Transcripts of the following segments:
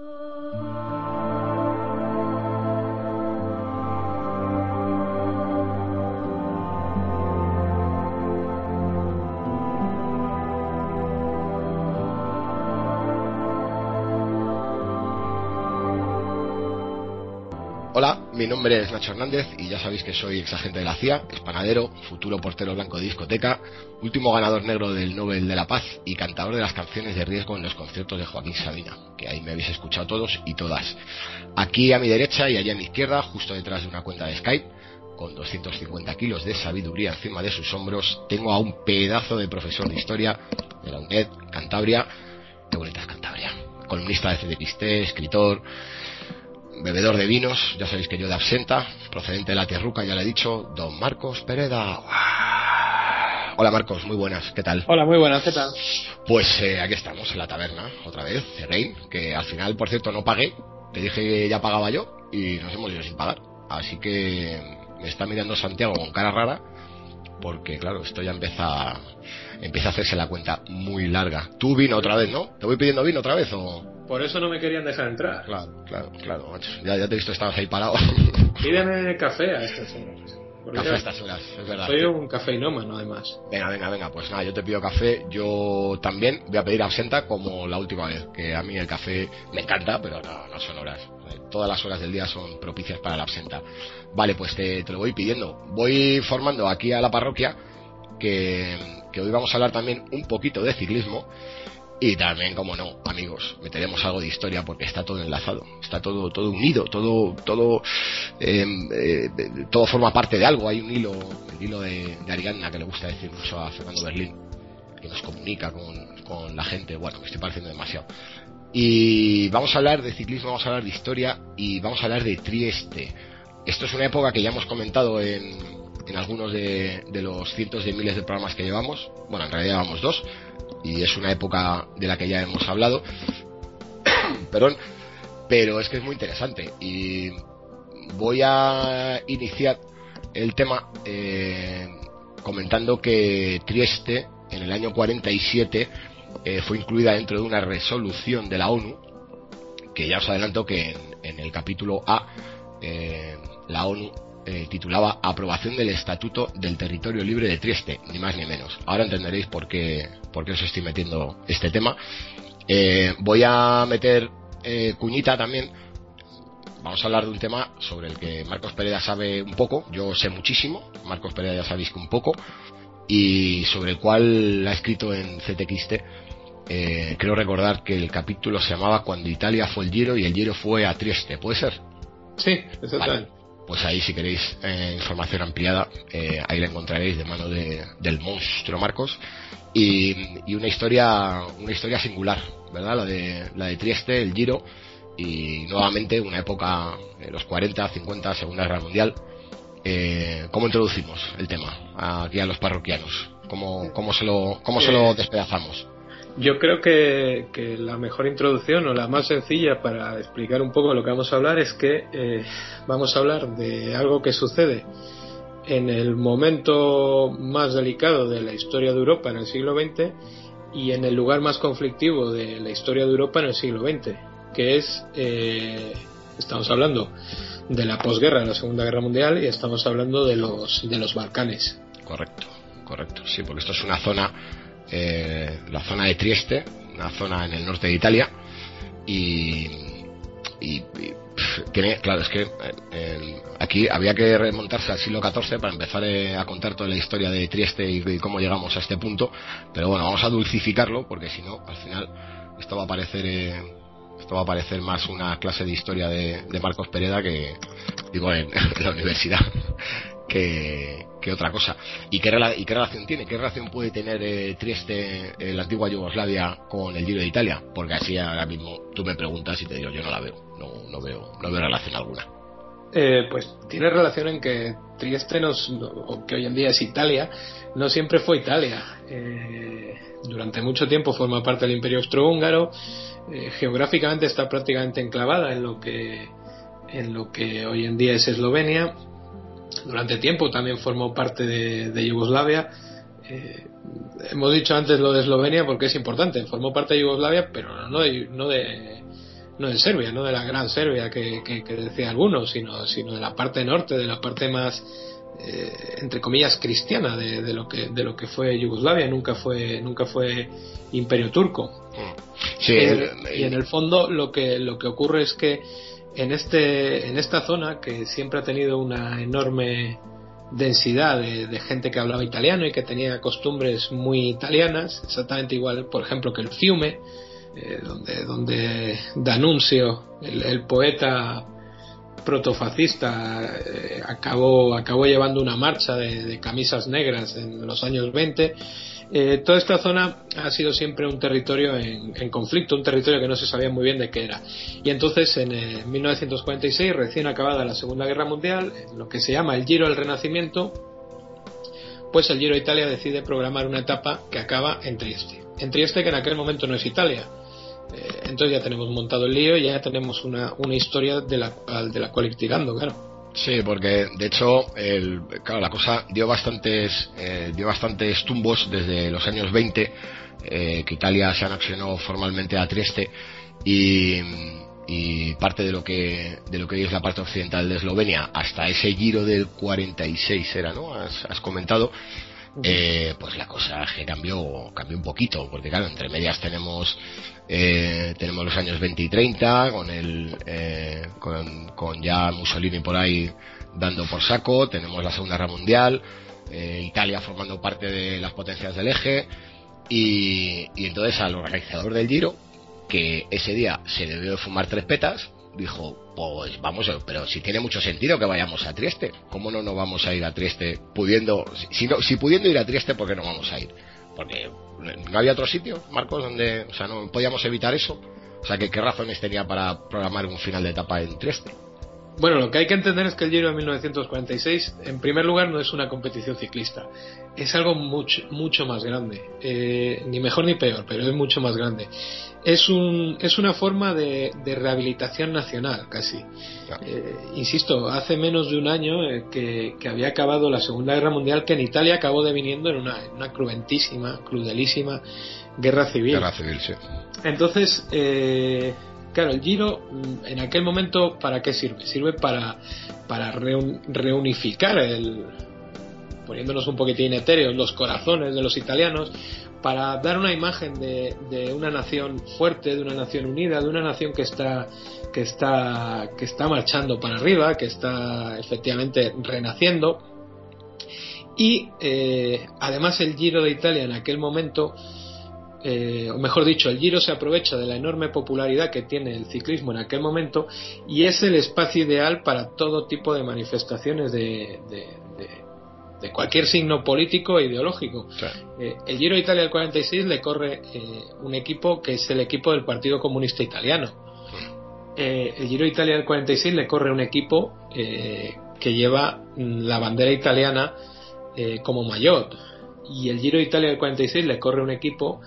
Oh. Hola, mi nombre es Nacho Hernández y ya sabéis que soy exagente de la CIA, panadero, futuro portero blanco de discoteca, último ganador negro del Nobel de la Paz y cantador de las canciones de riesgo en los conciertos de Joaquín Sabina, que ahí me habéis escuchado todos y todas. Aquí a mi derecha y allá a mi izquierda, justo detrás de una cuenta de Skype, con 250 kilos de sabiduría encima de sus hombros, tengo a un pedazo de profesor de historia de la UNED, Cantabria, qué bonita Cantabria, columnista de CDPIST, escritor, bebedor de vinos, ya sabéis que yo de absenta, procedente de la tierruca, ya le he dicho, don Marcos Pereda. Hola Marcos, muy buenas, ¿qué tal? Hola, muy buenas, ¿qué tal? Pues eh, aquí estamos, en la taberna, otra vez, Rein, que al final, por cierto, no pagué, te dije que ya pagaba yo y nos hemos ido sin pagar. Así que me está mirando Santiago con cara rara, porque claro, esto ya empieza, empieza a hacerse la cuenta muy larga. Tú vino otra vez, ¿no? ¿Te voy pidiendo vino otra vez o...? Por eso no me querían dejar entrar. Claro, claro, claro, macho. Ya, ya te he visto, estabas ahí parado. Pídeme café a estas horas. Porque café horas, es verdad. Soy un cafeinómano, además. Venga, venga, venga, pues nada, yo te pido café. Yo también voy a pedir absenta como la última vez, que a mí el café me encanta, pero no, no son horas. Todas las horas del día son propicias para la absenta. Vale, pues te, te lo voy pidiendo. Voy formando aquí a la parroquia que, que hoy vamos a hablar también un poquito de ciclismo y también, como no, amigos, meteremos algo de historia porque está todo enlazado, está todo, todo unido, todo, todo, eh, eh, todo forma parte de algo. Hay un hilo, el hilo de, de, Ariadna que le gusta decir mucho a Fernando Berlín, que nos comunica con, con la gente. Bueno, me estoy pareciendo demasiado. Y vamos a hablar de ciclismo, vamos a hablar de historia y vamos a hablar de Trieste. Esto es una época que ya hemos comentado en, en algunos de, de los cientos de miles de programas que llevamos. Bueno, en realidad llevamos dos y es una época de la que ya hemos hablado. Perdón, pero es que es muy interesante y voy a iniciar el tema eh, comentando que Trieste en el año 47 eh, fue incluida dentro de una resolución de la ONU que ya os adelanto que en, el capítulo A eh, la ONU eh, titulaba Aprobación del Estatuto del Territorio Libre de Trieste, ni más ni menos. Ahora entenderéis por qué, por qué os estoy metiendo este tema. Eh, voy a meter eh, cuñita también. Vamos a hablar de un tema sobre el que Marcos Pereda sabe un poco, yo sé muchísimo, Marcos Pereda ya sabéis que un poco, y sobre el cual ha escrito en CTXT. Eh, creo recordar que el capítulo se llamaba Cuando Italia fue el Giro y el Giro fue a Trieste, ¿puede ser? Sí, exactamente. Vale pues ahí si queréis eh, información ampliada, eh, ahí la encontraréis de mano de, del monstruo Marcos. Y, y, una historia, una historia singular, ¿verdad? La de, la de Trieste, el Giro, y nuevamente una época, eh, los 40, 50, Segunda Guerra Mundial. Eh, ¿Cómo introducimos el tema aquí a los parroquianos? ¿Cómo, cómo, se, lo, cómo se lo despedazamos? Yo creo que, que, la mejor introducción o la más sencilla para explicar un poco lo que vamos a hablar es que eh, vamos a hablar de algo que sucede en el momento más delicado de la historia de Europa en el siglo XX y en el lugar más conflictivo de la historia de Europa en el siglo XX, que es, eh, estamos hablando de la posguerra de la Segunda Guerra Mundial y estamos hablando de los, de los Balcanes. Correcto, correcto, sí, porque esto es una zona eh, la zona de Trieste, una zona en el norte de Italia, y, y, y tiene, claro, es que eh, aquí había que remontarse al siglo XIV para empezar eh, a contar toda la historia de Trieste y, y, cómo llegamos a este punto, pero bueno, vamos a dulcificarlo porque si no, al final esto va a parecer esto va a parecer más una clase de historia de, de Marcos Pereda que digo en la universidad que, otra cosa. ¿Y qué, ¿Y qué, relación tiene? ¿Qué relación puede tener eh, Trieste, eh, la antigua Yugoslavia, con el Giro de Italia? Porque así ahora mismo tú me preguntas y te digo, yo no la veo, no, no veo, no veo relación alguna. Eh, pues tiene relación en que Trieste, nos, que hoy en día es Italia, no siempre fue Italia. Eh, durante mucho tiempo forma parte del Imperio Austrohúngaro. Eh, geográficamente está prácticamente enclavada en lo que en lo que hoy en día es Eslovenia durante tiempo también formó parte de, de Yugoslavia. Eh, hemos dicho antes lo de Eslovenia porque es importante, formó parte de Yugoslavia, pero no de, no de, no de Serbia, no de la gran Serbia que, que, decía algunos, sino, sino de la parte norte, de la parte más eh, entre comillas cristiana de, de, lo que de lo que fue Yugoslavia, nunca fue nunca fue Imperio Turco. Sí, eh, y en el fondo lo que lo que ocurre es que en este en esta zona que siempre ha tenido una enorme densidad de, gente que hablaba italiano y que tenía costumbres muy italianas, exactamente igual, por ejemplo, que el Fiume, eh, donde, donde D'Annunzio, el, poeta protofascista, eh, acabó, acabó llevando una marcha de, de, camisas negras en los años 20 eh, toda esta zona ha sido siempre un territorio en, conflicto, un territorio que no se sabía muy bien de qué era. Y entonces, en 1946, eh, recién acabada la Segunda Guerra Mundial, en lo que se llama el Giro del Renacimiento, pues el Giro Italia decide programar una etapa que acaba en Trieste. En Trieste, que en aquel momento no es Italia. Eh, entonces ya tenemos montado el lío y ya tenemos una, una historia de la, de la cual ir tirando, claro. Sí, porque de hecho, el, claro, la cosa dio bastantes, eh, dio bastantes tumbos desde los años 20, eh, que Italia se anexionó formalmente a Trieste y, parte de lo que de lo que es la parte occidental de Eslovenia hasta ese giro del 46 era, ¿no? has comentado eh, pues la cosa cambió, cambió un poquito, porque claro, entre medias tenemos eh, tenemos los años 20 y 30, con el eh, con, ya Mussolini por ahí dando por saco, tenemos la Segunda Guerra Mundial, Italia formando parte de las potencias del eje, y, y entonces al organizador del Giro, que ese día se debió de fumar tres petas, dijo, pues vamos, pero si tiene mucho sentido que vayamos a Trieste, ¿cómo no nos vamos a ir a Trieste pudiendo, si, no, si pudiendo ir a Trieste, ¿por qué no vamos a ir? Porque no había otro sitio, Marcos, donde, o sea, no podíamos evitar eso. O sea, ¿qué razones tenía para programar un final de etapa en Trieste? Bueno, lo que hay que entender es que el Giro de 1946, en primer lugar, no es una competición ciclista. Es algo mucho, mucho más grande. Eh, ni mejor ni peor, pero es mucho más grande. Es, un, es una forma de, rehabilitación nacional, casi. Eh, insisto, hace menos de un año eh, que, había acabado la Segunda Guerra Mundial, que en Italia acabó deviniendo en una, en una cruentísima, crudelísima guerra civil. Guerra civil, sí. Entonces, claro, el Giro mm, en aquel momento, ¿para qué sirve? Sirve para, para reunificar el, poniéndonos un poquitín etéreos, los corazones de los italianos, para dar una imagen de, de, una nación fuerte, de una nación unida, de una nación que está, que está, que está marchando para arriba, que está efectivamente renaciendo. Y eh, además el Giro de Italia en aquel momento eh, o mejor dicho, el Giro se aprovecha de la enorme popularidad que tiene el ciclismo en aquel momento y es el espacio ideal para todo tipo de manifestaciones de, de, cualquier signo político e ideológico. Eh, el Giro de Italia del 46 le corre eh, un equipo que es el equipo del Partido Comunista Italiano. el Giro de Italia del 46 le corre un equipo que lleva la bandera italiana como mayor y el Giro de Italia del 46 le corre un equipo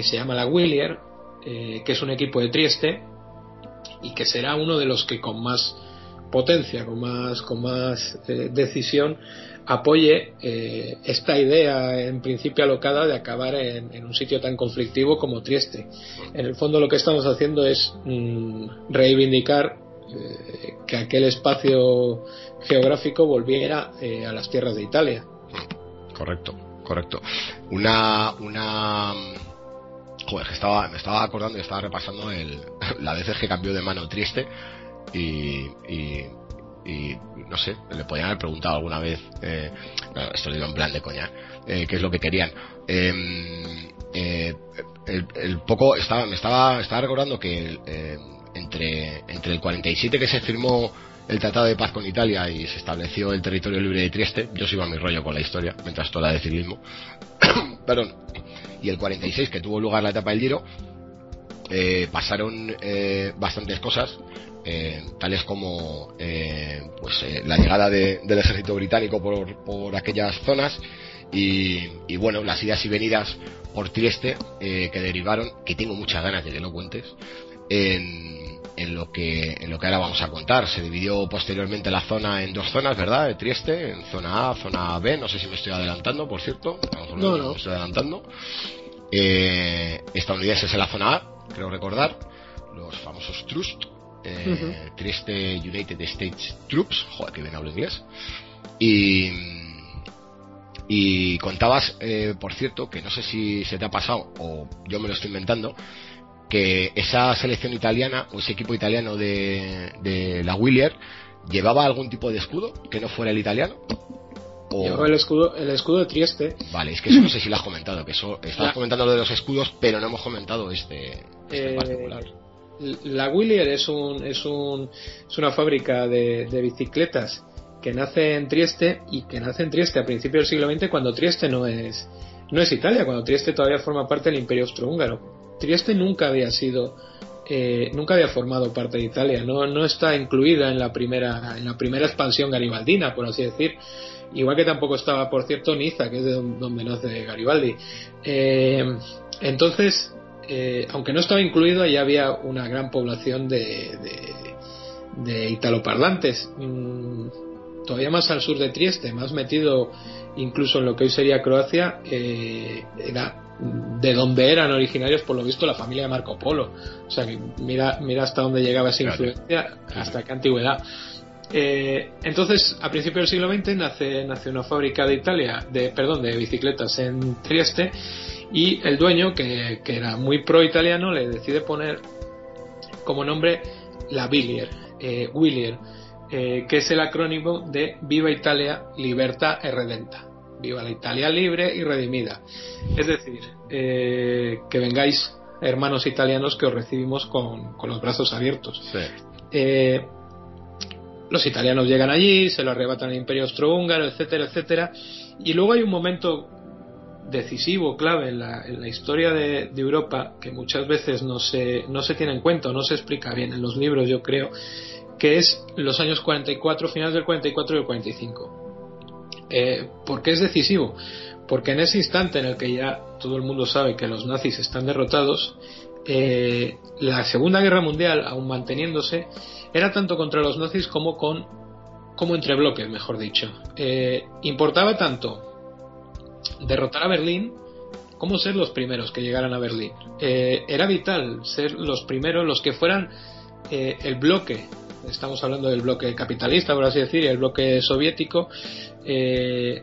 que se llama la Willier, eh, que es un equipo de Trieste y que será uno de los que con más potencia, con más, con más eh, decisión, apoye eh, esta idea en principio alocada de acabar en, un sitio tan conflictivo como Trieste. En el fondo lo que estamos haciendo es mm, reivindicar que aquel espacio geográfico volviera a las tierras de Italia. Correcto, correcto. Una, una Joder, estaba, me estaba acordando y estaba repasando el, la veces que cambió de mano triste y, y, no sé, le podían haber preguntado alguna vez, eh, esto lo digo en plan de coña, eh, qué es lo que querían. Em, eh, el, poco, estaba, me estaba, estaba recordando que entre, entre el 47 que se firmó el Tratado de Paz con Italia y se estableció el territorio libre de Trieste, yo sigo a mi rollo con la historia, mientras toda de civilismo, perdón, y el 46 que tuvo lugar la etapa del Giro, eh, pasaron eh, bastantes cosas, eh, tales como pues la llegada del ejército británico por, por aquellas zonas y, y, bueno, las idas y venidas por Trieste que derivaron, que tengo muchas ganas de que lo cuentes, en, en lo que en lo que ahora vamos a contar. Se dividió posteriormente la zona en dos zonas, ¿verdad? De Trieste, en zona A, zona B. No sé si me estoy adelantando, por cierto. No, no. Me estoy adelantando. Eh, estadounidenses en la zona A, creo recordar. los famosos Trust, eh, Trieste United States Troops, joder, que bien hablo inglés. Y, y contabas, eh, por cierto, que no sé si se te ha pasado o yo me lo estoy inventando, que esa selección italiana o ese equipo italiano de, de la Willier llevaba algún tipo de escudo que no fuera el italiano. Llevaba el escudo, el escudo de Trieste. Vale, es que eso no sé si lo has comentado, que eso estabas comentando lo de los escudos, pero no hemos comentado este, este Eh, particular. La Willier es, un, es, un, es una fábrica de, de bicicletas que nace en Trieste y que nace en Trieste a principios del siglo XX cuando Trieste no es, no es Italia, cuando Trieste todavía forma parte del Imperio Austrohúngaro. Trieste nunca había sido, eh, nunca había formado parte de Italia, no, no está incluida en la primera, en la primera expansión garibaldina, por así decir. Igual que tampoco estaba, por cierto, Niza, que es de don- donde nace Garibaldi. Eh, entonces, eh, aunque no estaba incluido, ahí había una gran población de, de, de italoparlantes. Mm, todavía más al sur de Trieste, más metido incluso en lo que hoy sería Croacia, eh, era de donde eran originarios, por lo visto, la familia de Marco Polo. O sea que mira, mira hasta dónde llegaba esa Claro. influencia, hasta qué antigüedad. Eh, entonces, a principios del siglo XX nace, nace una fábrica de Italia, de, perdón, de bicicletas en Trieste y el dueño, que, que era muy pro italiano, le decide poner como nombre la Villier, eh, Willier, eh, que es el acrónimo de Viva Italia, Libertà e Redenta. Viva la Italia libre y redimida. Es decir, eh, que vengáis hermanos italianos que os recibimos con, con los brazos abiertos. Sí. Eh, los italianos llegan allí, se lo arrebatan al imperio austrohúngaro, etcétera, etcétera. Y luego hay un momento decisivo, clave en la, en la historia de, de Europa, que muchas veces no se, no se tiene en cuenta o no se explica bien en los libros, yo creo, que es los años 44, finales del 44 y el 45. Eh, ¿Por qué es decisivo? Porque en ese instante en el que ya todo el mundo sabe que los nazis están derrotados, eh, la Segunda Guerra Mundial, aún manteniéndose, era tanto contra los nazis como con como entre bloques, mejor dicho. Eh, importaba tanto derrotar a Berlín como ser los primeros que llegaran a Berlín. Eh, era vital ser los primeros, los que fueran eh, el bloque, estamos hablando del bloque capitalista, por así decir, y el bloque soviético, eh,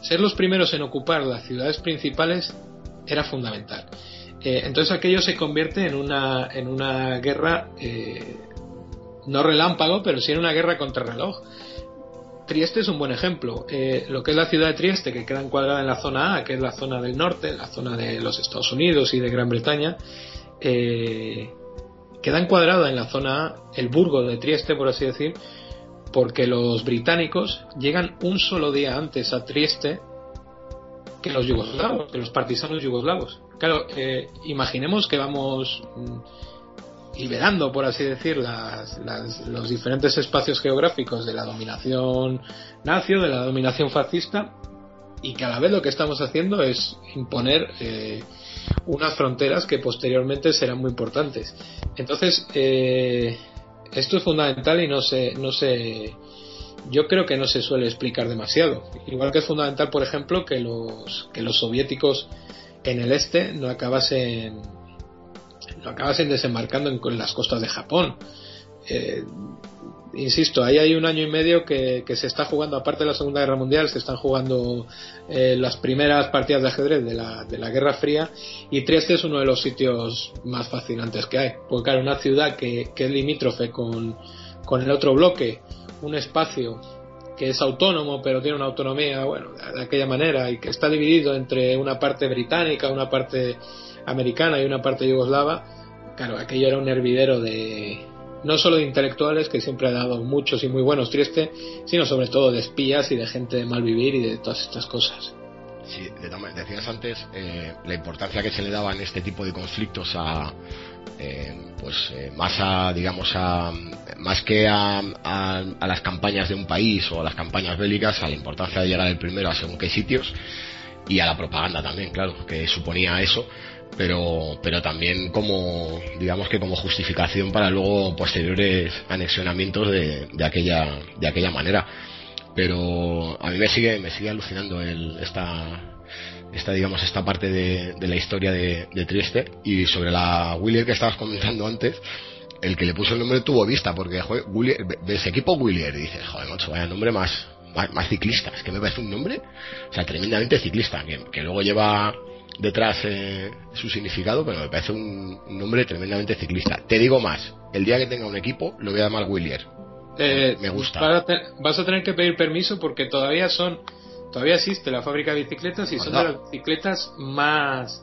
ser los primeros en ocupar las ciudades principales era fundamental. Eh, entonces aquello se convierte en una, en una guerra, eh, no relámpago, pero sí en una guerra contra reloj. Trieste es un buen ejemplo. Eh, lo que es la ciudad de Trieste, que queda encuadrada en la zona A, que es la zona del norte, la zona de los Estados Unidos y de Gran Bretaña, queda encuadrada en la zona A, el burgo de Trieste, por así decir, porque los británicos llegan un solo día antes a Trieste que los yugoslavos, que los partisanos yugoslavos. Claro, eh, imaginemos que vamos mm, liberando, por así decir, las, las- los diferentes espacios geográficos de la dominación nacio, de la dominación fascista, y que a la vez lo que estamos haciendo es imponer eh, unas fronteras que posteriormente serán muy importantes. Entonces, eh, esto es fundamental y no se, no se, yo creo que no se suele explicar demasiado. Igual que es fundamental, por ejemplo, que los, que los soviéticos en el este no acabasen, no acabasen desembarcando en, las costas de Japón. Eh, insisto, ahí hay un año y medio que, se está jugando, aparte de la Segunda Guerra Mundial, se están jugando eh, las primeras partidas de ajedrez de la, de la Guerra Fría y Trieste es uno de los sitios más fascinantes que hay. Porque claro, una ciudad que, que es limítrofe con, con el otro bloque, un espacio que es autónomo pero tiene una autonomía bueno de aquella manera y que está dividido entre una parte británica una parte americana y una parte yugoslava claro aquello era un hervidero de no solo de intelectuales que siempre ha dado muchos y muy buenos Trieste sino sobre todo de espías y de gente de mal vivir y de todas estas cosas. Sí, decías antes eh, la importancia que se le daba en este tipo de conflictos a eh, pues eh, más a digamos a más que a, a, a las campañas de un país o a las campañas bélicas a la importancia de llegar el primero a según qué sitios y a la propaganda también claro que suponía eso pero pero también como digamos que como justificación para luego posteriores anexionamientos de, de aquella de aquella manera. Pero a mí me sigue me sigue alucinando el, esta esta digamos esta parte de, la historia de, Trieste y sobre la Willier que estabas comentando antes el que le puso el nombre tuvo vista porque joder, Willier, ese equipo Willier y dices joder macho vaya nombre más, más, ciclista es que me parece un nombre o sea tremendamente ciclista que, luego lleva detrás eh, su significado pero me parece un, nombre tremendamente ciclista. Te digo más el día que tenga un equipo lo voy a llamar Willier. Eh, me gusta. vas a tener que pedir permiso porque todavía son todavía existe la fábrica de bicicletas y son de las bicicletas más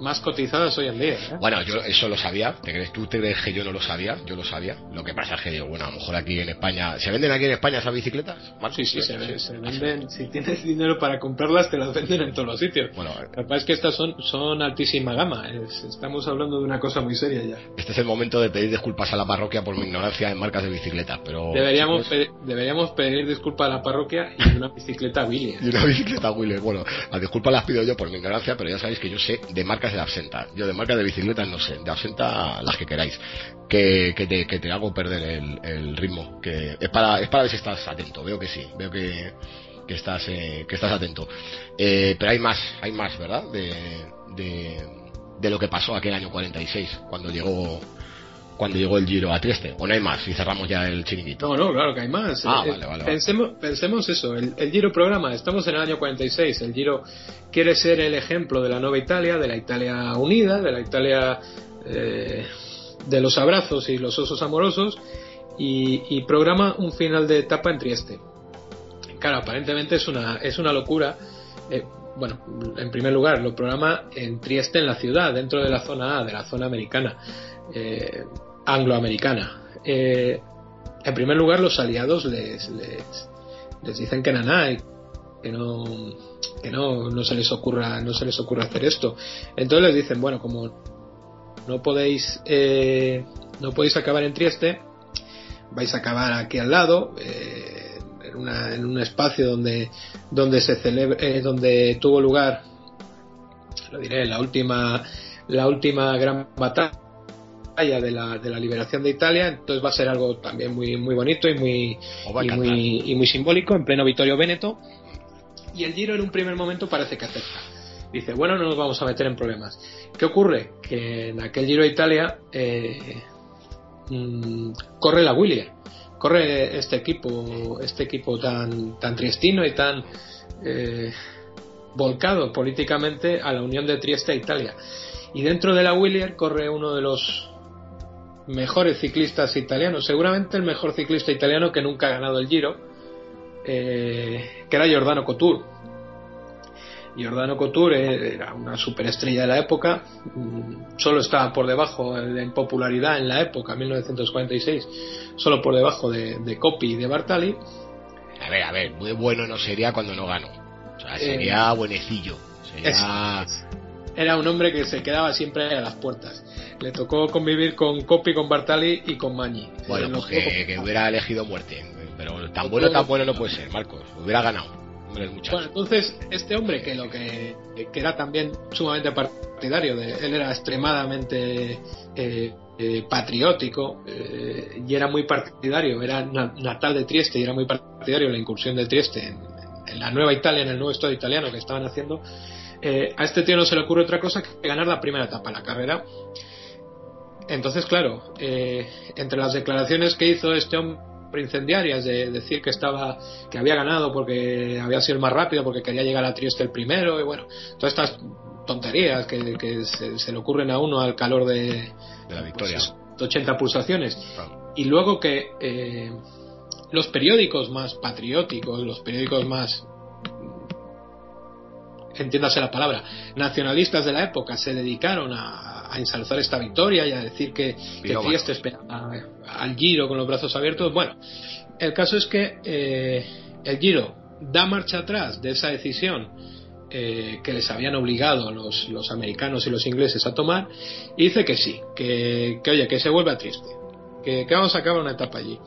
más cotizadas hoy en día. ¿eh? Bueno, yo eso lo sabía. ¿Te crees, ¿Tú te crees que yo no lo sabía? Yo lo sabía. Lo que pasa es que bueno, a lo mejor aquí en España. ¿Se venden aquí en España esas bicicletas? Sí, sí, se, venden. Si tienes dinero para comprarlas, te las venden en todos los sitios. Bueno, lo que pasa es que estas son, son altísima gama. estamos hablando de una cosa muy seria ya. Este es el momento de pedir disculpas a la parroquia por mi ignorancia en marcas de bicicletas, pero. Deberíamos, deberíamos pedir disculpas a la parroquia y una bicicleta Willy. Y una bicicleta Willy. Bueno, las disculpas las pido yo por mi ignorancia, pero ya sabéis que yo sé de marcas de absenta. Yo de marca de bicicletas no sé, de absenta las que queráis. Que, que, te, que te hago perder el, ritmo. Que es para, es para ver si estás atento. Veo que sí, veo que, que estás, eh, que estás atento. Eh, pero hay más, hay más, ¿verdad? De, de lo que pasó aquel año 46, cuando llegó cuando llegó el Giro a Trieste. ¿O no hay más? Y cerramos ya el chiringuito. No, no, claro que hay más. Ah, eh, vale, vale, pensemos, pensemos eso. El, Giro programa, estamos en el año 46. El Giro quiere ser el ejemplo de la nueva Italia, de la Italia unida, de la Italia eh, de los abrazos y los osos amorosos. Y, programa un final de etapa en Trieste. Claro, aparentemente es una, es una locura. Eh, bueno, en primer lugar, lo programa en Trieste, en la ciudad, dentro de la zona A, de la zona americana. Eh, angloamericana. Eh, en primer lugar, los aliados les, les, dicen que nada, que no que no, no se les ocurra no se les ocurra hacer esto. Entonces les dicen, bueno, como no podéis eh, no podéis acabar en Trieste, vais a acabar aquí al lado. Eh, en, en, un espacio donde donde se celebre, donde tuvo lugar lo diré la última la última gran batalla de la, de la liberación de Italia, entonces va a ser algo también muy, muy bonito y muy, y muy, y muy simbólico en pleno Vittorio Veneto. Y el Giro en un primer momento parece que acepta. Dice, bueno, no nos vamos a meter en problemas. ¿Qué ocurre? Que en aquel Giro de Italia eh, mm, corre la Willier, corre este equipo, este equipo tan, tan triestino y tan eh, volcado políticamente a la unión de Trieste e Italia. Y dentro de la Willier corre uno de los mejores ciclistas italianos, seguramente el mejor ciclista italiano que nunca ha ganado el Giro, eh, que era Giordano Couture. Giordano Couture era una superestrella de la época, mm, solo estaba por debajo en popularidad en la época, 1946, solo por debajo de, de Coppi y de Bartali. A ver, a ver, muy bueno no sería cuando no ganó. O sea, sería eh, buenecillo. Era un hombre que se quedaba siempre a las puertas le tocó convivir con Coppi, con Bartali y con Magni. Bueno, pues que, hubiera elegido muerte. Pero tan bueno, tan bueno no puede ser, Marcos. Hubiera ganado. Bueno, entonces este hombre que lo que, era también sumamente partidario, de, él era extremadamente eh, eh, patriótico eh, y era muy partidario, era natal de Trieste y era muy partidario de la incursión de Trieste en, en, la nueva Italia, en el nuevo Estado italiano que estaban haciendo. a este tío no se le ocurre otra cosa que ganar la primera etapa, la carrera entonces, claro, eh, entre las declaraciones que hizo este hombre incendiarias de decir que estaba que había ganado porque había sido el más rápido porque quería llegar a Trieste el primero y bueno todas estas tonterías que, se, le ocurren a uno al calor de, la victoria. 80 pues, pulsaciones. Y luego que eh, los periódicos más patrióticos los periódicos más entiéndase la palabra nacionalistas de la época se dedicaron a a ensalzar esta victoria y a decir que, que Trieste espera al Giro con los brazos abiertos. Bueno, el caso es que eh, el Giro da marcha atrás de esa decisión eh, que les habían obligado los, los, americanos y los ingleses a tomar y dice que sí, que, que oye, que se vuelve a Trieste, que, que, vamos a acabar una etapa allí.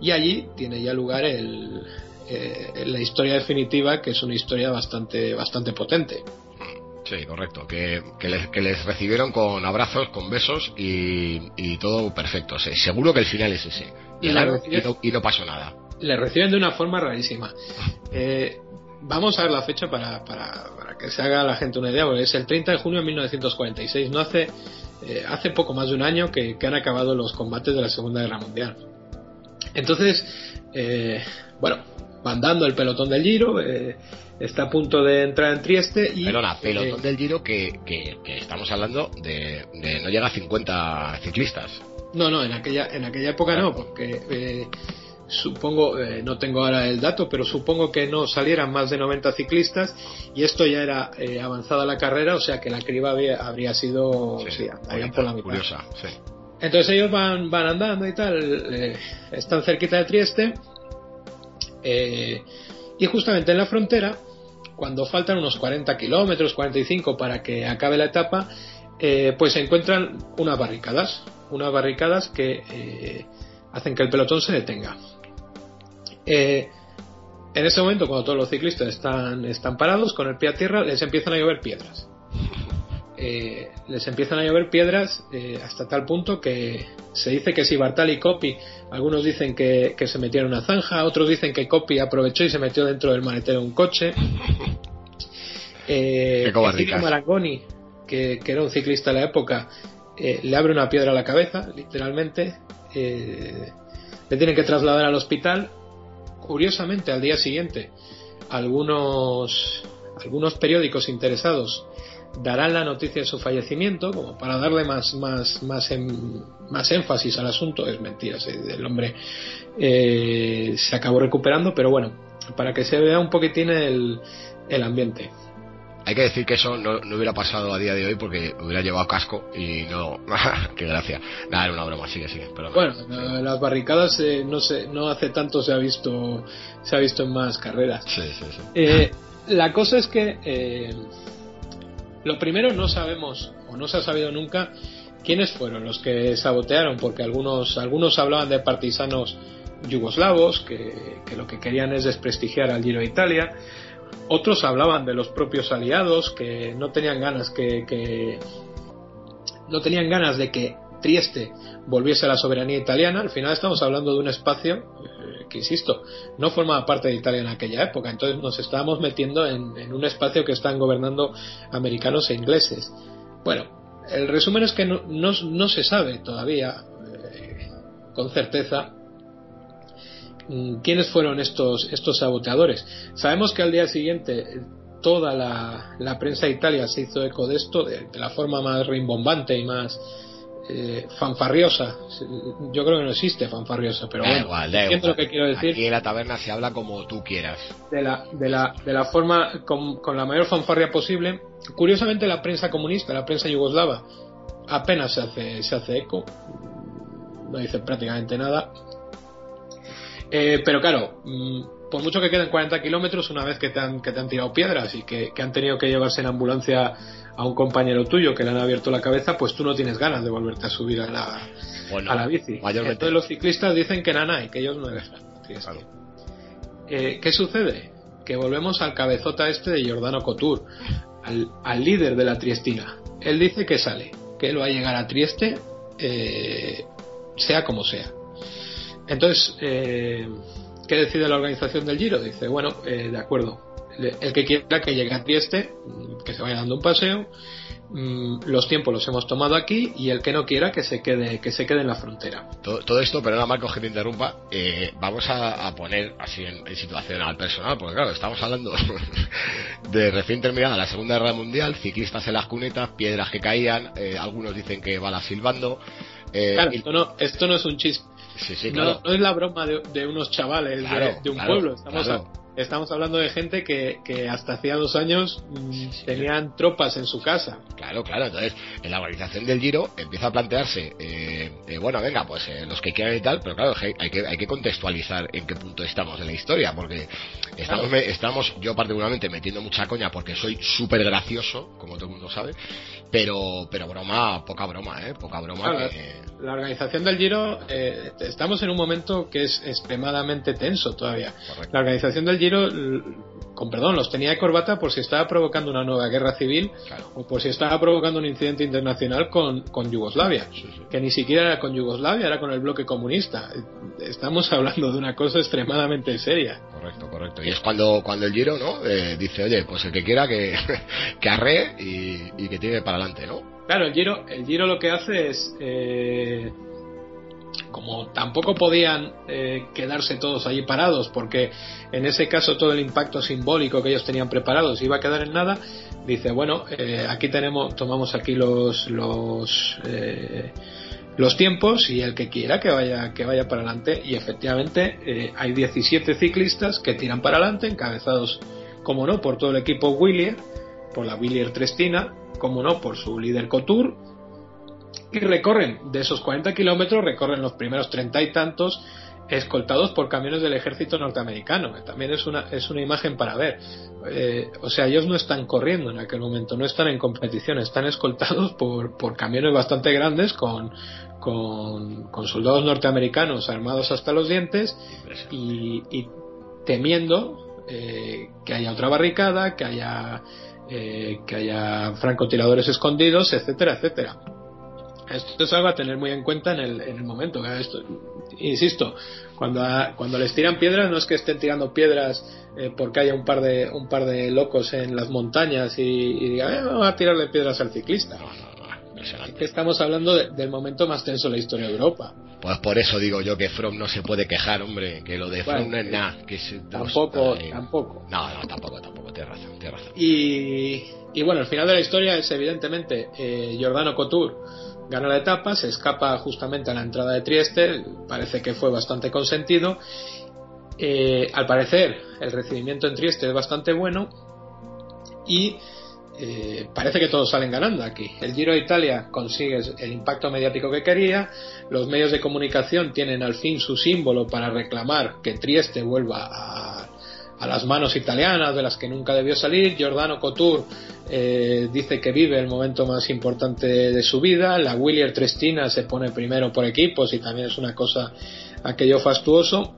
Y allí tiene ya lugar el, eh, la historia definitiva, que es una historia bastante, bastante potente. Sí, correcto. Que, les, recibieron con abrazos, con besos y, todo perfecto. seguro que el final es ese. Y, no, pasó nada. Le reciben de una forma rarísima. Eh, vamos a ver la fecha para, para, que se haga la gente una idea, porque es el 30 de junio de 1946, no hace, eh, hace poco más de un año que, han acabado los combates de la Segunda Guerra Mundial. Entonces, eh, bueno, van dando el pelotón del Giro, eh, está a punto de entrar en Trieste y... Perdona, pelotón del Giro que, que, estamos hablando de, no llega a 50 ciclistas. No, no, en aquella, en aquella época no, porque supongo, eh, no tengo ahora el dato, pero supongo que no salieran más de 90 ciclistas y esto ya era eh, avanzada la carrera, o sea que la criba habría sido sí, por la mitad. Entonces ellos van, van andando y tal, eh, están cerquita de Trieste y justamente en la frontera, cuando faltan unos 40 kilómetros, 45 para que acabe la etapa, pues se encuentran unas barricadas, unas barricadas que hacen que el pelotón se detenga. Eh, en ese momento, cuando todos los ciclistas están, están parados con el pie a tierra, les empiezan a llover piedras. Eh, les empiezan a llover piedras eh, hasta tal punto que se dice que si Bartali y Coppi, algunos dicen que, se metieron en una zanja, otros dicen que Coppi aprovechó y se metió dentro del maletero de un coche. Eh, Marangoni, que, que, era un ciclista de la época, le abre una piedra a la cabeza, literalmente. le tienen que trasladar al hospital Curiosamente, al día siguiente, algunos, algunos periódicos interesados darán la noticia de su fallecimiento, como para darle más, más, más, más énfasis al asunto. Es mentira, el hombre eh, se acabó recuperando, pero bueno, para que se vea un poquitín el, el ambiente. Hay que decir que eso no, hubiera pasado a día de hoy porque hubiera llevado casco y no. ¡Qué gracia! Nada, era una broma, sigue, sigue. bueno, las barricadas eh, no sé, no hace tanto se ha visto se ha visto en más carreras. Sí, sí, sí. Eh, la cosa es que eh, lo primero no sabemos o no se ha sabido nunca quiénes fueron los que sabotearon porque algunos algunos hablaban de partisanos yugoslavos que, que lo que querían es desprestigiar al Giro de Italia otros hablaban de los propios aliados que no tenían ganas que, no tenían ganas de que Trieste volviese a la soberanía italiana. Al final estamos hablando de un espacio que, insisto, no formaba parte de Italia en aquella época. Entonces nos estábamos metiendo en, un espacio que están gobernando americanos e ingleses. Bueno, el resumen es que no, no, se sabe todavía eh, con certeza Mm, quiénes fueron estos, estos saboteadores. Sabemos que al día siguiente toda la, prensa de Italia se hizo eco de esto de, la forma más rimbombante y más eh, fanfarriosa. Yo creo que no existe fanfarriosa, pero bueno, igual, lo que quiero decir. Aquí en la taberna se habla como tú quieras. De la, de la, de la forma, con, con la mayor fanfarria posible. Curiosamente, la prensa comunista, la prensa yugoslava, apenas se hace, se hace eco. No dice prácticamente nada eh, pero claro, mm, por mucho que queden 40 kilómetros, una vez que te, han, que te han tirado piedras y que, han tenido que llevarse en ambulancia a un compañero tuyo que le han abierto la cabeza, pues tú no tienes ganas de volverte a subir a la, a la bici. Entonces los ciclistas dicen que nada y que ellos no dejan. Eh, ¿Qué sucede? Que volvemos al cabezota este de Giordano Couture, al, al, líder de la Triestina. Él dice que sale, que él va a llegar a Trieste, eh, sea como sea. Entonces, eh, ¿qué decide la organización del Giro? Dice, bueno, eh, de acuerdo, el que quiera que llegue a Trieste, mm, que se vaya dando un paseo, mm, los tiempos los hemos tomado aquí y el que no quiera que se quede que se quede en la frontera. Todo, esto, perdona Marco que te interrumpa, eh, vamos a, poner así en, situación al personal, porque claro, estamos hablando de recién terminada la Segunda Guerra Mundial, ciclistas en las cunetas, piedras que caían, algunos dicen que balas silbando. claro, esto no, esto no es un chiste no, es la broma de, unos chavales de, un pueblo. Estamos, estamos hablando de gente que, que hasta hacía dos años mm, tenían tropas en su casa. Claro, claro. Entonces, en la organización del Giro empieza a plantearse, eh, bueno, venga, pues eh, los que quieran y tal, pero claro, hay que, hay que contextualizar en qué punto estamos en la historia, porque estamos, estamos yo particularmente metiendo mucha coña porque soy súper gracioso, como todo el mundo sabe, pero, pero broma, poca broma, ¿eh? Poca broma. La organización del Giro, eh, estamos en un momento que es extremadamente tenso todavía. La organización del Giro con perdón, los tenía de corbata por si estaba provocando una nueva guerra civil o por si estaba provocando un incidente internacional con, con Yugoslavia, que ni siquiera era con Yugoslavia, era con el bloque comunista. Estamos hablando de una cosa extremadamente seria. Correcto, correcto. Y es cuando, cuando el Giro ¿no? Eh, dice, oye, pues el que quiera que, que arre y, que tire para adelante, ¿no? Claro, el Giro, el Giro lo que hace es... Eh, como tampoco podían eh, quedarse todos allí parados, porque en ese caso todo el impacto simbólico que ellos tenían preparados iba a quedar en nada, dice, bueno, eh, aquí tenemos, tomamos aquí los, los, eh, los tiempos y el que quiera que vaya, que vaya para adelante. Y efectivamente hay 17 ciclistas que tiran para adelante, encabezados, como no, por todo el equipo Willier, por la Willier Trestina, como no, por su líder Couture y recorren, de esos 40 kilómetros, recorren los primeros treinta y tantos escoltados por camiones del ejército norteamericano. También es una, es una imagen para ver. Eh, o sea, ellos no están corriendo en aquel momento, no están en competición, están escoltados por, por camiones bastante grandes con, con, soldados norteamericanos armados hasta los dientes y, temiendo eh, que haya otra barricada, que haya, eh, que haya francotiradores escondidos, etcétera, etcétera. Esto es algo a tener muy en cuenta en el, en el momento. Esto, insisto, cuando, cuando les tiran piedras no es que estén tirando piedras eh, porque haya un par de un par de locos en las montañas y, digan, eh, vamos a tirarle piedras al ciclista. que estamos hablando del momento más tenso de la historia de Europa. Pues por eso digo yo que From no se puede quejar, hombre, que lo de From no es nada. Que tampoco, tampoco. No, no, tampoco, tampoco, tienes razón, tienes razón. Y, y bueno, el final de la historia es evidentemente eh, Giordano Couture gana la etapa, se escapa justamente a la entrada de Trieste, parece que fue bastante consentido. Eh, al parecer, el recibimiento en Trieste es bastante bueno y eh, parece que todos salen ganando aquí. El Giro de Italia consigue el impacto mediático que quería, los medios de comunicación tienen al fin su símbolo para reclamar que Trieste vuelva a, a las manos italianas de las que nunca debió salir. Giordano Couture eh, dice que vive el momento más importante de su vida. La Willier Trestina se pone primero por equipos y también es una cosa aquello fastuoso.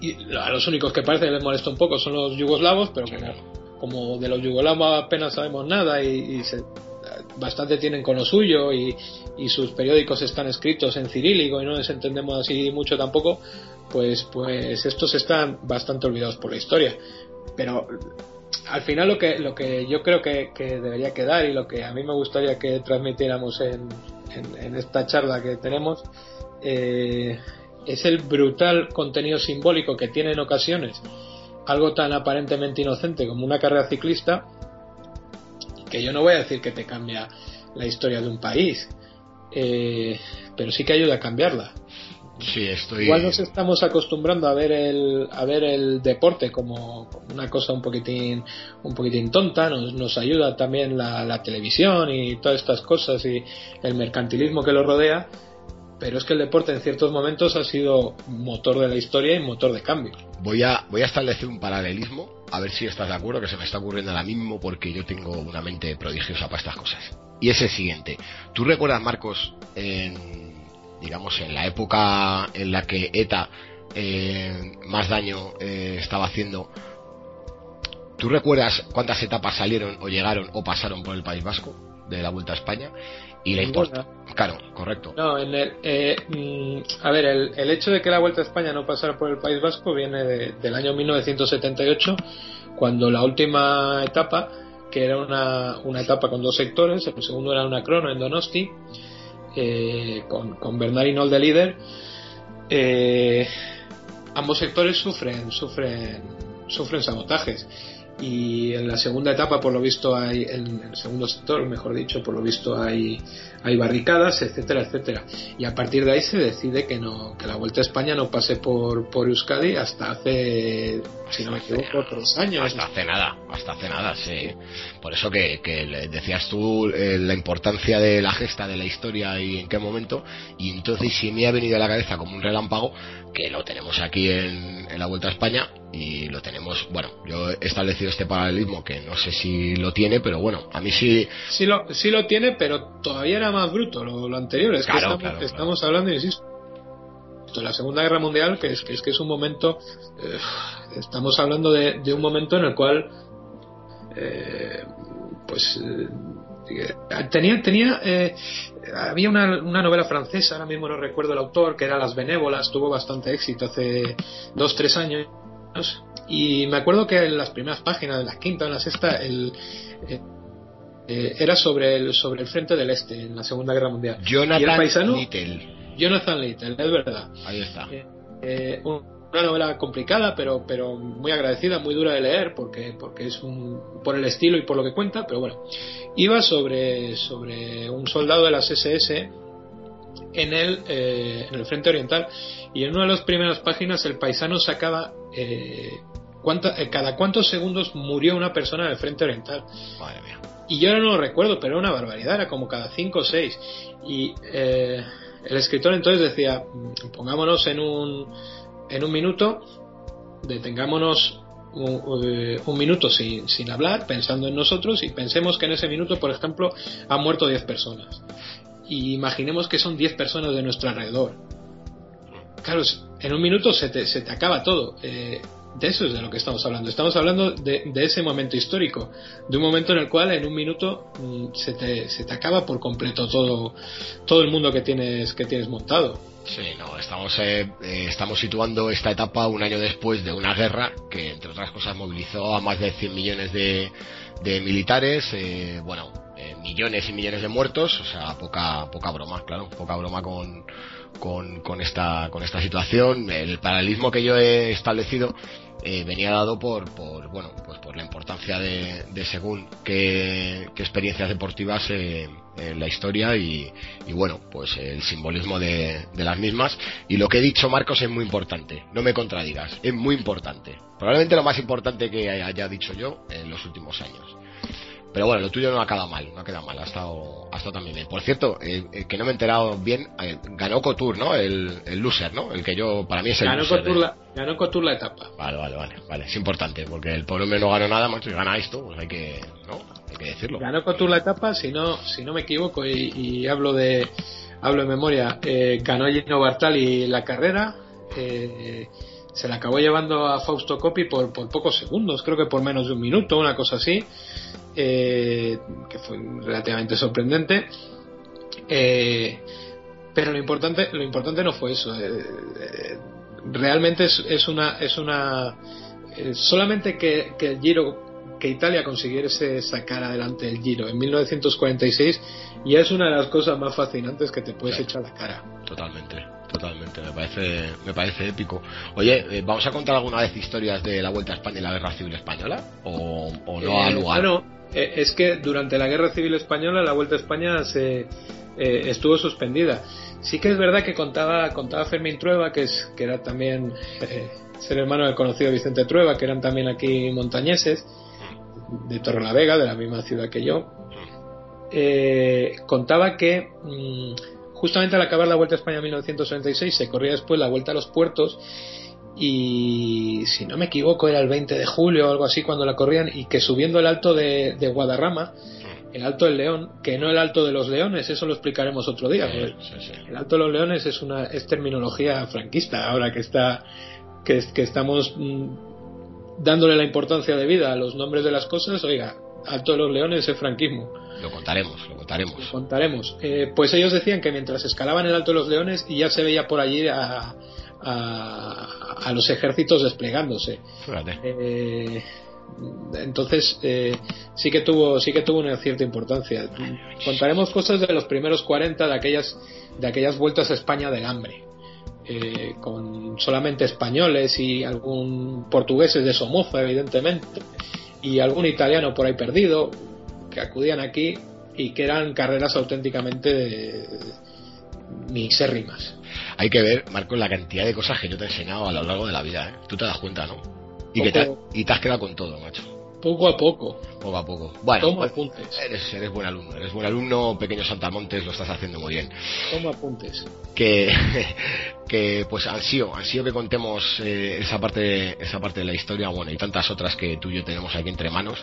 Y a los únicos que parece que les molesta un poco son los yugoslavos, pero como, de los yugoslavos apenas sabemos nada y, bastante tienen con lo suyo y, y, sus periódicos están escritos en cirílico y no les entendemos así mucho tampoco, pues, pues estos están bastante olvidados por la historia. Pero al final lo que, lo que yo creo que, debería quedar y lo que a mí me gustaría que transmitiéramos en, en, esta charla que tenemos eh, es el brutal contenido simbólico que tiene en ocasiones algo tan aparentemente inocente como una carrera ciclista que yo no voy a decir que te cambia la historia de un país eh, pero sí que ayuda a cambiarla Sí, estoy... Igual nos estamos acostumbrando a ver el, a ver el deporte como, una cosa un poquitín, un poquitín tonta, nos, nos ayuda también la, la, televisión y todas estas cosas y el mercantilismo que lo rodea, pero es que el deporte en ciertos momentos ha sido motor de la historia y motor de cambio. Voy a, voy a establecer un paralelismo, a ver si estás de acuerdo, que se me está ocurriendo ahora mismo porque yo tengo una mente prodigiosa para estas cosas. Y es el siguiente. ¿Tú recuerdas, Marcos, en digamos, en la época en la que ETA eh, más daño eh, estaba haciendo, ¿tú recuerdas cuántas etapas salieron o llegaron o pasaron por el País Vasco de la Vuelta a España? Y la importa. Claro, correcto. No, en el, eh, mm, a ver, el, el, hecho de que la Vuelta a España no pasara por el País Vasco viene del año 1978, cuando la última etapa, que era una, una etapa con dos sectores, el segundo era una crono en Donosti, eh, con, con Bernard de líder, eh, ambos sectores sufren, sufren, sufren sabotajes y en la segunda etapa por lo visto hay en el segundo sector mejor dicho por lo visto hay hay barricadas etcétera etcétera. Y a partir de ahí se decide que no que la vuelta a España no pase por por Euskadi hasta hace si no me equivoco tres años. hasta hace nada hasta hace nada sí. Por eso que, que decías tú eh, la importancia de la gesta de la historia y en qué momento. Y entonces si me ha venido a la cabeza como un relámpago que lo tenemos aquí en, en la vuelta a España y lo tenemos, bueno, yo he establecido este paralelismo que no sé si lo tiene, pero bueno, a mí sí. Sí lo, sí lo tiene, pero todavía era más bruto lo, anterior. Es que estamos, hablando, insisto, en la Segunda Guerra Mundial, que es que es, que es un momento, eh, estamos hablando de, de, un momento en el cual, eh, pues, eh, tenía, tenía había una, una, novela francesa, ahora mismo no recuerdo el autor, que era Las Benévolas, tuvo bastante éxito hace dos, tres años. Y me acuerdo que en las primeras páginas, en la quinta, en la sexta, el, eh, era sobre el, sobre el frente del este en la Segunda Guerra Mundial. Jonathan Little. Jonathan Little, es verdad. Ahí está. Eh, eh, una novela complicada, pero, pero muy agradecida, muy dura de leer, porque, porque es un, por el estilo y por lo que cuenta, pero bueno. Iba sobre, sobre un soldado de las SS en el, en el frente oriental y en una de las primeras páginas el paisano sacaba eh, cada cuántos segundos murió una persona en el frente oriental. Madre mía y yo ahora no lo recuerdo, pero era una barbaridad, era como cada 5 o 6. Y eh, el escritor entonces decía, mm, pongámonos en un, en un minuto, detengámonos un, un minuto sin, sin, hablar, pensando en nosotros, y pensemos que en ese minuto, por ejemplo, han muerto 10 personas. Y imaginemos que son 10 personas de nuestro alrededor. Claro, en un minuto se te, se te acaba todo. Eh, de eso es de lo que estamos hablando. Estamos hablando de, ese momento histórico, de un momento en el cual en un minuto mm, se, te, se te acaba por completo todo, todo el mundo que tienes, que tienes montado. Sí, no, estamos, eh, eh, estamos situando esta etapa un año después de una guerra que, entre otras cosas, movilizó a más de 100 millones de, de militares, bueno, millones y millones de muertos, o sea, poca, poca broma, claro, poca broma con, con, con, esta, con esta situación. El paralelismo que yo he establecido eh, venía dado por, por, bueno, pues por la importancia de, de según qué, experiencias deportivas eh, en la historia y, y, bueno, pues el simbolismo de, de, las mismas. Y lo que he dicho, Marcos, es muy importante. No me contradigas, es muy importante. Probablemente lo más importante que haya dicho yo en los últimos años. Pero bueno, lo tuyo no ha quedado mal, no ha quedado mal, ha estado, ha estado también bien. Por cierto, eh, eh, que no me he enterado bien, eh, ganó Couture, ¿no? El, el loser, ¿no? El que yo, para mí es el ganó loser. Couture la, ganó Couture la etapa. Vale, vale, vale, vale. Es importante, porque el pobre hombre no ganó nada, macho, y gana esto, pues hay que, ¿no? Hay que decirlo. Ganó Couture la etapa, si no, si no me equivoco, y, y hablo de, hablo de memoria, eh, ganó Gino Bartali la carrera, eh, se la acabó llevando a Fausto Coppi por, por pocos segundos, creo que por menos de un minuto, una cosa así eh, que fue relativamente sorprendente. Eh, pero lo importante, lo importante no fue eso. Eh, eh, realmente es, es, una, es una, solamente que, que el Giro, que Italia consiguiese sacar adelante el Giro en 1946 ya es una de las cosas más fascinantes que te puedes echar a la cara. Totalmente totalmente, me parece, me parece épico. Oye, ¿vamos a contar alguna vez historias de la Vuelta a España y la Guerra Civil Española? ¿O, o no eh, lugar? Bueno, eh, es que durante la Guerra Civil Española la Vuelta a España se eh, estuvo suspendida. Sí que es verdad que contaba contaba Fermín Trueba, que es que era también eh, ser hermano del conocido Vicente Trueba, que eran también aquí montañeses de Torrelavega, de la misma ciudad que yo. contaba que mm, justamente al acabar la Vuelta a España en 1966 se corría después la Vuelta a los Puertos y si no me equivoco era el 20 de julio o algo así cuando la corrían y que subiendo el alto de, Guadarrama el Alto del León, que no el Alto de los Leones, eso lo explicaremos otro día. El Alto de los Leones es una es terminología franquista, ahora que está que, que estamos mm, dándole la importancia de vida a los nombres de las cosas, oiga, Alto de los Leones es franquismo. Lo contaremos, lo contaremos. Lo contaremos. Eh, pues ellos decían que mientras escalaban el Alto de los Leones y ya se veía por allí a, a, los ejércitos desplegándose. Eh, entonces eh, sí que tuvo sí que tuvo una cierta importancia. Contaremos cosas de los primeros 40 de aquellas de aquellas vueltas a España del hambre. Eh, con solamente españoles y algún portugueses de Somoza, evidentemente, y algún italiano por ahí perdido, que acudían aquí y que eran carreras auténticamente misérrimas hay que ver, Marco, la cantidad de cosas que yo te he enseñado a lo largo de la vida, ¿eh? Tú te das cuenta, ¿no? Y, que te, y te has quedado con todo, macho. Poco a poco. Poco a poco. Bueno, Toma pues, apuntes. Eres, eres buen alumno, eres buen alumno, pequeño Santamontes, lo estás haciendo muy bien. Toma apuntes. Que, que pues ansío, ansío que contemos eh, esa parte esa parte de la historia, bueno, y tantas otras que tú y yo tenemos aquí entre manos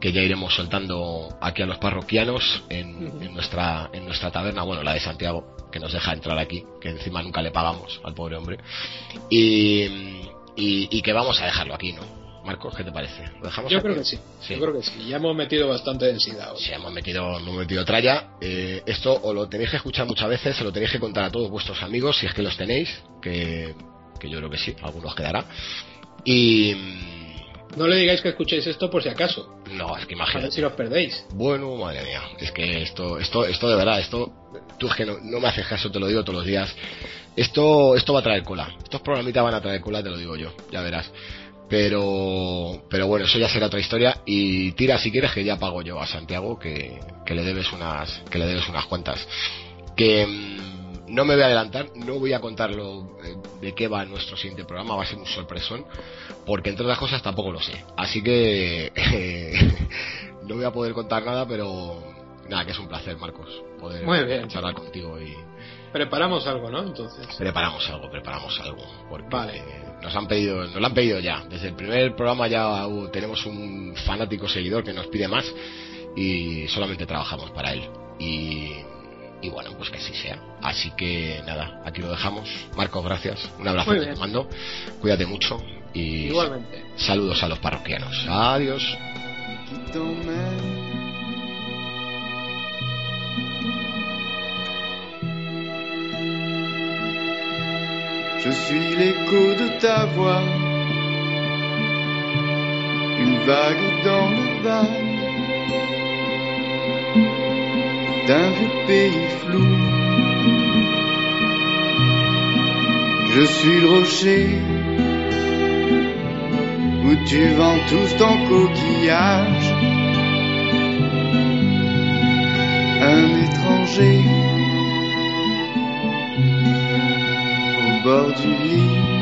que ya iremos soltando aquí a los parroquianos en, nuestra en nuestra taberna, bueno, la de Santiago, que nos deja entrar aquí, que encima nunca le pagamos al pobre hombre, y, y, que vamos a dejarlo aquí, ¿no? Marcos, ¿qué te parece? dejamos Yo creo que sí. Yo creo que sí. Ya hemos metido bastante densidad. Sí, hemos metido, hemos metido tralla. Eh, esto o lo tenéis que escuchar muchas veces, se lo tenéis que contar a todos vuestros amigos, si es que los tenéis, que, que yo creo que sí, algunos quedará. Y no le digáis que escuchéis esto por si acaso. No, es que imagínate. A ver si os perdéis. Bueno, madre mía. Es que esto, esto, esto de verdad, esto, tú es que no, me haces caso, te lo digo todos los días. Esto, esto va a traer cola. Estos programitas van a traer cola, te lo digo yo, ya verás. Pero, pero bueno, eso ya será otra historia. Y tira si quieres que ya pago yo a Santiago que, que le debes unas, que le debes unas cuantas. Que, mm, no me voy a adelantar, no voy a contarlo eh, de qué va nuestro siguiente programa, va a ser un sorpresón, porque entre otras cosas tampoco lo sé. Así que no voy a poder contar nada, pero nada, que es un placer, Marcos, poder charlar contigo y... Preparamos algo, ¿no? Entonces. Preparamos algo, preparamos algo. Porque vale. nos han pedido, nos lo han pedido ya. Desde el primer programa ya tenemos un fanático seguidor que nos pide más y solamente trabajamos para él. Y y bueno, pues que así sea. Así que nada, aquí lo dejamos. Marcos, gracias. Un abrazo te mando. Cuídate mucho y Igualmente. saludos a los parroquianos. Adiós. Je suis l'écho de ta voix, une vague dans le vague. D'un vieux pays flou. Je suis le rocher où tu vends tous ton coquillage. Un étranger au bord du lit.